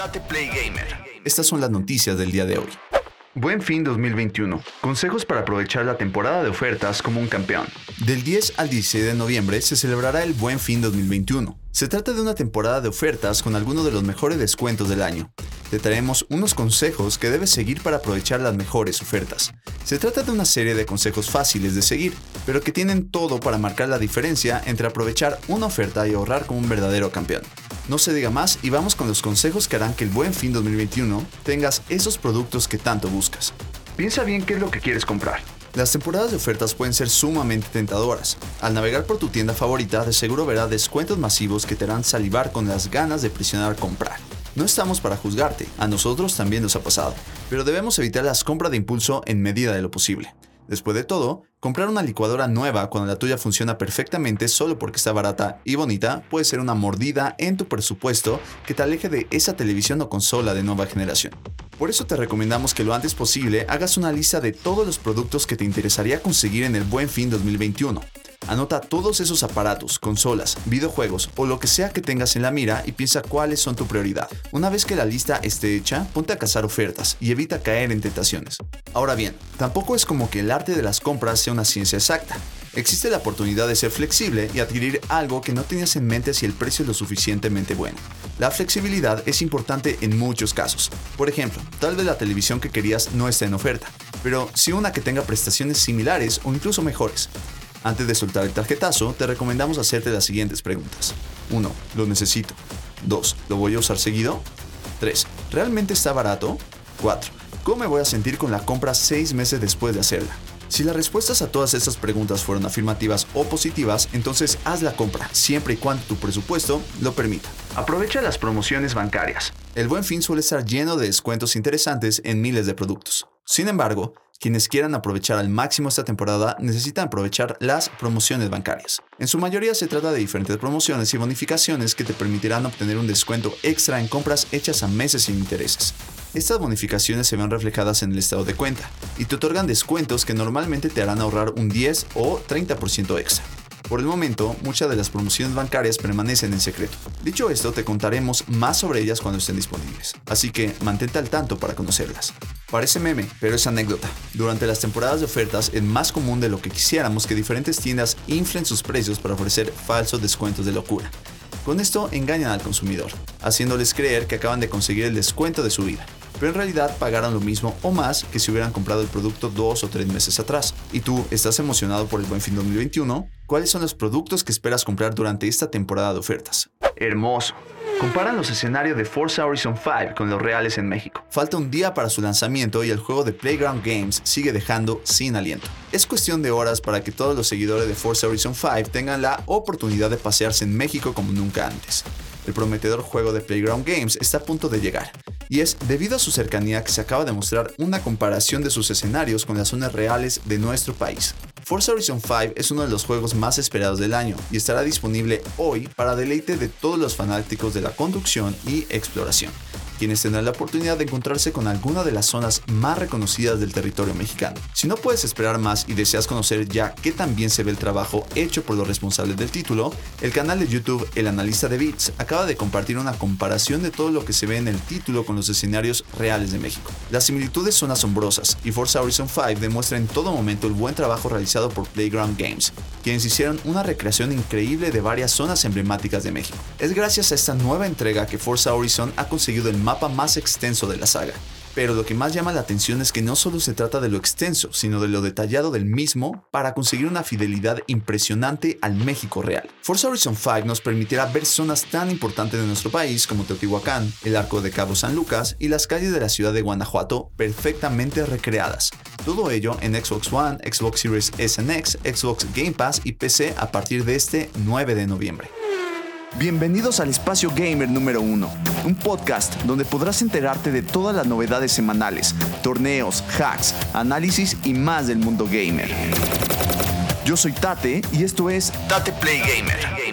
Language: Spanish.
Date Play Gamer. Estas son las noticias del día de hoy. Buen fin 2021. Consejos para aprovechar la temporada de ofertas como un campeón. Del 10 al 16 de noviembre se celebrará el Buen Fin 2021. Se trata de una temporada de ofertas con algunos de los mejores descuentos del año. Te traemos unos consejos que debes seguir para aprovechar las mejores ofertas. Se trata de una serie de consejos fáciles de seguir, pero que tienen todo para marcar la diferencia entre aprovechar una oferta y ahorrar como un verdadero campeón. No se diga más y vamos con los consejos que harán que el buen fin 2021 tengas esos productos que tanto buscas. Piensa bien qué es lo que quieres comprar. Las temporadas de ofertas pueden ser sumamente tentadoras. Al navegar por tu tienda favorita, de seguro verás descuentos masivos que te harán salivar con las ganas de presionar comprar. No estamos para juzgarte, a nosotros también nos ha pasado, pero debemos evitar las compras de impulso en medida de lo posible. Después de todo, comprar una licuadora nueva cuando la tuya funciona perfectamente solo porque está barata y bonita puede ser una mordida en tu presupuesto que te aleje de esa televisión o consola de nueva generación. Por eso te recomendamos que lo antes posible hagas una lista de todos los productos que te interesaría conseguir en el Buen Fin 2021 Anota todos esos aparatos, consolas, videojuegos o lo que sea que tengas en la mira y piensa cuáles son tu prioridad. Una vez que la lista esté hecha, ponte a cazar ofertas y evita caer en tentaciones. Ahora bien, tampoco es como que el arte de las compras sea una ciencia exacta. Existe la oportunidad de ser flexible y adquirir algo que no tenías en mente si el precio es lo suficientemente bueno. La flexibilidad es importante en muchos casos. Por ejemplo, tal vez la televisión que querías no está en oferta, pero sí una que tenga prestaciones similares o incluso mejores. Antes de soltar el tarjetazo, te recomendamos hacerte las siguientes preguntas. 1. ¿Lo necesito? 2. ¿Lo voy a usar seguido? 3. ¿Realmente está barato? 4. ¿Cómo me voy a sentir con la compra 6 meses después de hacerla? Si las respuestas a todas estas preguntas fueron afirmativas o positivas, entonces haz la compra, siempre y cuando tu presupuesto lo permita. Aprovecha las promociones bancarias. El buen fin suele estar lleno de descuentos interesantes en miles de productos. Sin embargo, quienes quieran aprovechar al máximo esta temporada necesitan aprovechar las promociones bancarias. En su mayoría se trata de diferentes promociones y bonificaciones que te permitirán obtener un descuento extra en compras hechas a meses sin intereses. Estas bonificaciones se ven reflejadas en el estado de cuenta y te otorgan descuentos que normalmente te harán ahorrar un 10 o 30% extra. Por el momento, muchas de las promociones bancarias permanecen en secreto. Dicho esto, te contaremos más sobre ellas cuando estén disponibles, así que mantente al tanto para conocerlas. Parece meme, pero es anécdota. Durante las temporadas de ofertas es más común de lo que quisiéramos que diferentes tiendas inflen sus precios para ofrecer falsos descuentos de locura. Con esto engañan al consumidor, haciéndoles creer que acaban de conseguir el descuento de su vida pero en realidad pagaron lo mismo o más que si hubieran comprado el producto dos o tres meses atrás. ¿Y tú estás emocionado por el buen fin 2021? ¿Cuáles son los productos que esperas comprar durante esta temporada de ofertas? Hermoso. Comparan los escenarios de Forza Horizon 5 con los reales en México. Falta un día para su lanzamiento y el juego de Playground Games sigue dejando sin aliento. Es cuestión de horas para que todos los seguidores de Forza Horizon 5 tengan la oportunidad de pasearse en México como nunca antes. El prometedor juego de Playground Games está a punto de llegar, y es debido a su cercanía que se acaba de mostrar una comparación de sus escenarios con las zonas reales de nuestro país. Forza Horizon 5 es uno de los juegos más esperados del año y estará disponible hoy para deleite de todos los fanáticos de la conducción y exploración quienes tendrán la oportunidad de encontrarse con alguna de las zonas más reconocidas del territorio mexicano. Si no puedes esperar más y deseas conocer ya qué tan bien se ve el trabajo hecho por los responsables del título, el canal de YouTube El Analista de Bits acaba de compartir una comparación de todo lo que se ve en el título con los escenarios reales de México. Las similitudes son asombrosas y Forza Horizon 5 demuestra en todo momento el buen trabajo realizado por Playground Games, quienes hicieron una recreación increíble de varias zonas emblemáticas de México. Es gracias a esta nueva entrega que Forza Horizon ha conseguido el mapa más extenso de la saga. Pero lo que más llama la atención es que no solo se trata de lo extenso, sino de lo detallado del mismo para conseguir una fidelidad impresionante al México real. Forza Horizon 5 nos permitirá ver zonas tan importantes de nuestro país como Teotihuacán, el Arco de Cabo San Lucas y las calles de la ciudad de Guanajuato perfectamente recreadas. Todo ello en Xbox One, Xbox Series S X, Xbox Game Pass y PC a partir de este 9 de noviembre. Bienvenidos al Espacio Gamer número 1, un podcast donde podrás enterarte de todas las novedades semanales, torneos, hacks, análisis y más del mundo gamer. Yo soy Tate y esto es Tate Play Gamer.